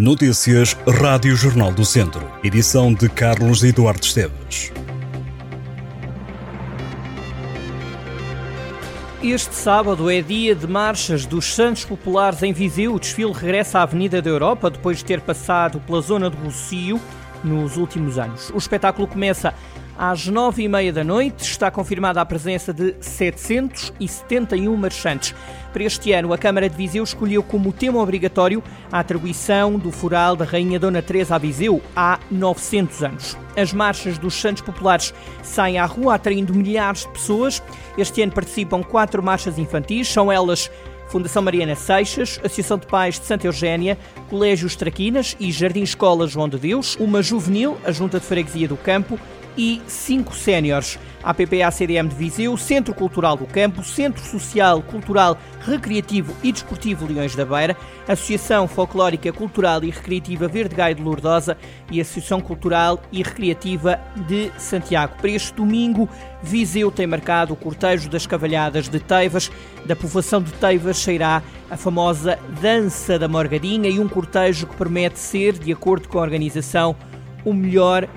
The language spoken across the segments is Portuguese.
Notícias Rádio Jornal do Centro. Edição de Carlos Eduardo Esteves. Este sábado é dia de marchas dos Santos Populares em Viseu. O desfile regressa à Avenida da Europa depois de ter passado pela zona de Rocio nos últimos anos. O espetáculo começa às nove e meia da noite está confirmada a presença de 771 marchantes. Para este ano, a Câmara de Viseu escolheu como tema obrigatório a atribuição do fural da Rainha Dona Teresa a Viseu há 900 anos. As marchas dos Santos Populares saem à rua atraindo milhares de pessoas. Este ano participam quatro marchas infantis, são elas Fundação Mariana Seixas, Associação de Pais de Santa Eugénia, Colégios Traquinas e Jardim Escola João de Deus, uma juvenil, a Junta de Freguesia do Campo e cinco séniores. A PPA-CDM de Viseu, Centro Cultural do Campo, Centro Social, Cultural, Recreativo e Desportivo Leões da Beira, Associação Folclórica Cultural e Recreativa Verde Gaio de Lourdosa e Associação Cultural e Recreativa de Santiago. Para este domingo, Viseu tem marcado o cortejo das cavalhadas de Teivas. Da povoação de Teivas sairá a famosa Dança da Morgadinha e um cortejo que promete ser, de acordo com a organização, o melhor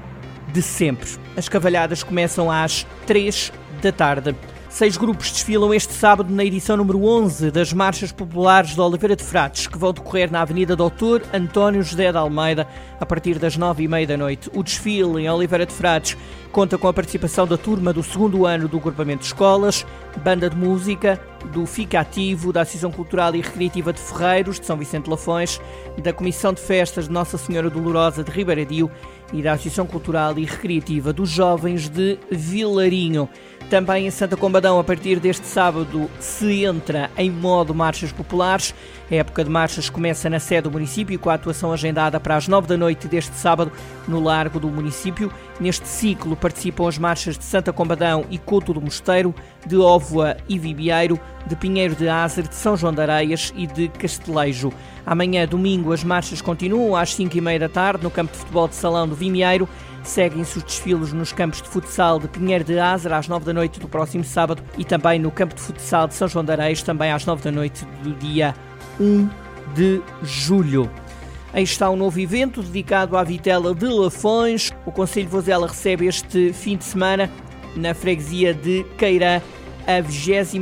de sempre. As cavalhadas começam às 3 da tarde. Seis grupos desfilam este sábado na edição número 11 das Marchas Populares de Oliveira de Frades, que vão decorrer na Avenida Doutor António José de Almeida a partir das nove e meia da noite. O desfile em Oliveira de Frades conta com a participação da turma do segundo ano do Grupamento de Escolas, banda de música, do FICA Ativo, da Associação Cultural e Recreativa de Ferreiros, de São Vicente Lafões, da Comissão de Festas de Nossa Senhora Dolorosa de Ribeiradio e da Associação Cultural e Recreativa dos Jovens de Vilarinho. Também em Santa Combadão, a partir deste sábado, se entra em modo marchas populares. A época de marchas começa na sede do município, com a atuação agendada para as nove da noite deste sábado, no Largo do município. Neste ciclo participam as marchas de Santa Combadão e Couto do Mosteiro, de Óvoa e Vibieiro, de Pinheiro de Azer, de São João de Areias e de Castelejo. Amanhã, domingo, as marchas continuam às cinco e meia da tarde no campo de futebol de Salão do Vimieiro. Seguem-se os desfiles nos campos de futsal de Pinheiro de Azer às 9 da noite do próximo sábado e também no campo de futsal de São João de Areias, também às 9 da noite do dia 1 de julho. Aí está um novo evento dedicado à vitela de Lafões. O Conselho de Vozela recebe este fim de semana na freguesia de Queirã a 22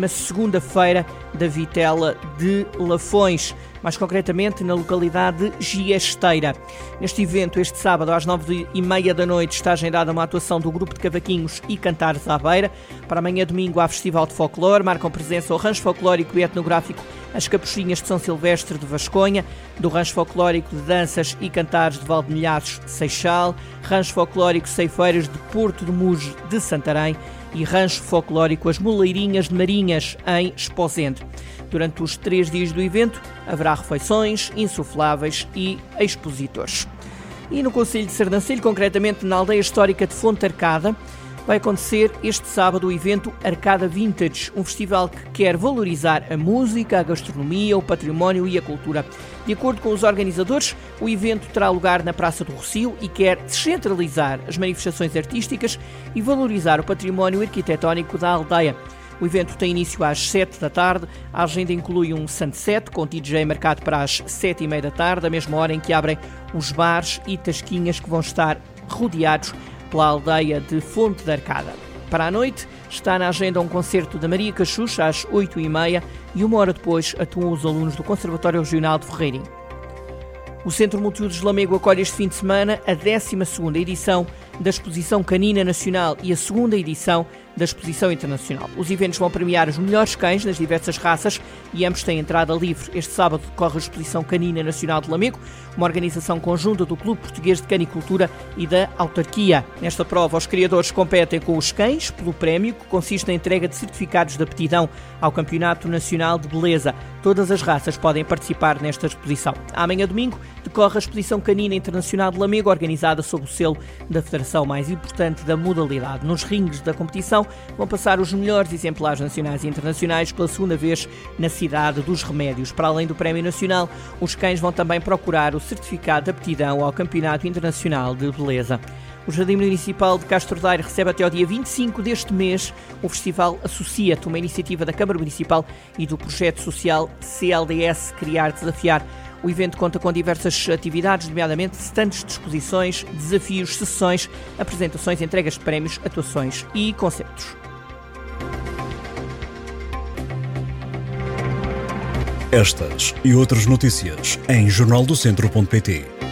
feira da vitela de Lafões mais concretamente na localidade de Giesteira. Neste evento, este sábado, às nove e meia da noite, está agendada uma atuação do grupo de cavaquinhos e cantares à beira. Para amanhã, domingo, há Festival de Folclore, marcam presença o rancho folclórico e etnográfico As Capuchinhas de São Silvestre de Vasconha, do rancho folclórico de danças e cantares de Valdemilhares, Seixal, rancho folclórico Ceifeiras de Porto de Muge de Santarém e rancho folclórico As Moleirinhas de Marinhas, em Esposende. Durante os três dias do evento, haverá refeições, insufláveis e expositores. E no Conselho de Sardancelho, concretamente na aldeia histórica de Fonte Arcada, vai acontecer este sábado o evento Arcada Vintage, um festival que quer valorizar a música, a gastronomia, o património e a cultura. De acordo com os organizadores, o evento terá lugar na Praça do Rocio e quer descentralizar as manifestações artísticas e valorizar o património arquitetónico da aldeia. O evento tem início às 7 da tarde. A agenda inclui um sunset com DJ marcado para as 7 e meia da tarde, a mesma hora em que abrem os bares e tasquinhas que vão estar rodeados pela aldeia de Fonte da Arcada. Para a noite, está na agenda um concerto da Maria Cachucha às 8 e meia e uma hora depois atuam os alunos do Conservatório Regional de Ferreirinho. O Centro Multiusos de Lamego acolhe este fim de semana a 12ª edição da Exposição Canina Nacional e a segunda edição da Exposição Internacional. Os eventos vão premiar os melhores cães nas diversas raças e ambos têm entrada livre. Este sábado decorre a Exposição Canina Nacional de Lamego, uma organização conjunta do Clube Português de Canicultura e da Autarquia. Nesta prova, os criadores competem com os cães pelo prémio, que consiste na entrega de certificados de aptidão ao Campeonato Nacional de Beleza. Todas as raças podem participar nesta exposição. Amanhã, domingo, decorre a Exposição Canina Internacional de Lamego, organizada sob o selo da federação mais importante da modalidade. Nos ringues da competição vão passar os melhores exemplares nacionais e internacionais pela segunda vez na cidade dos Remédios. Para além do Prémio Nacional, os cães vão também procurar o certificado de aptidão ao Campeonato Internacional de Beleza. O Jardim Municipal de Castro Daire recebe até ao dia 25 deste mês o Festival Associa-te, uma iniciativa da Câmara Municipal e do projeto social CLDS Criar Desafiar. O evento conta com diversas atividades, nomeadamente stands de exposições, desafios, sessões, apresentações, entregas de prémios, atuações e concertos. Estas e outras notícias em jornaldocentro.pt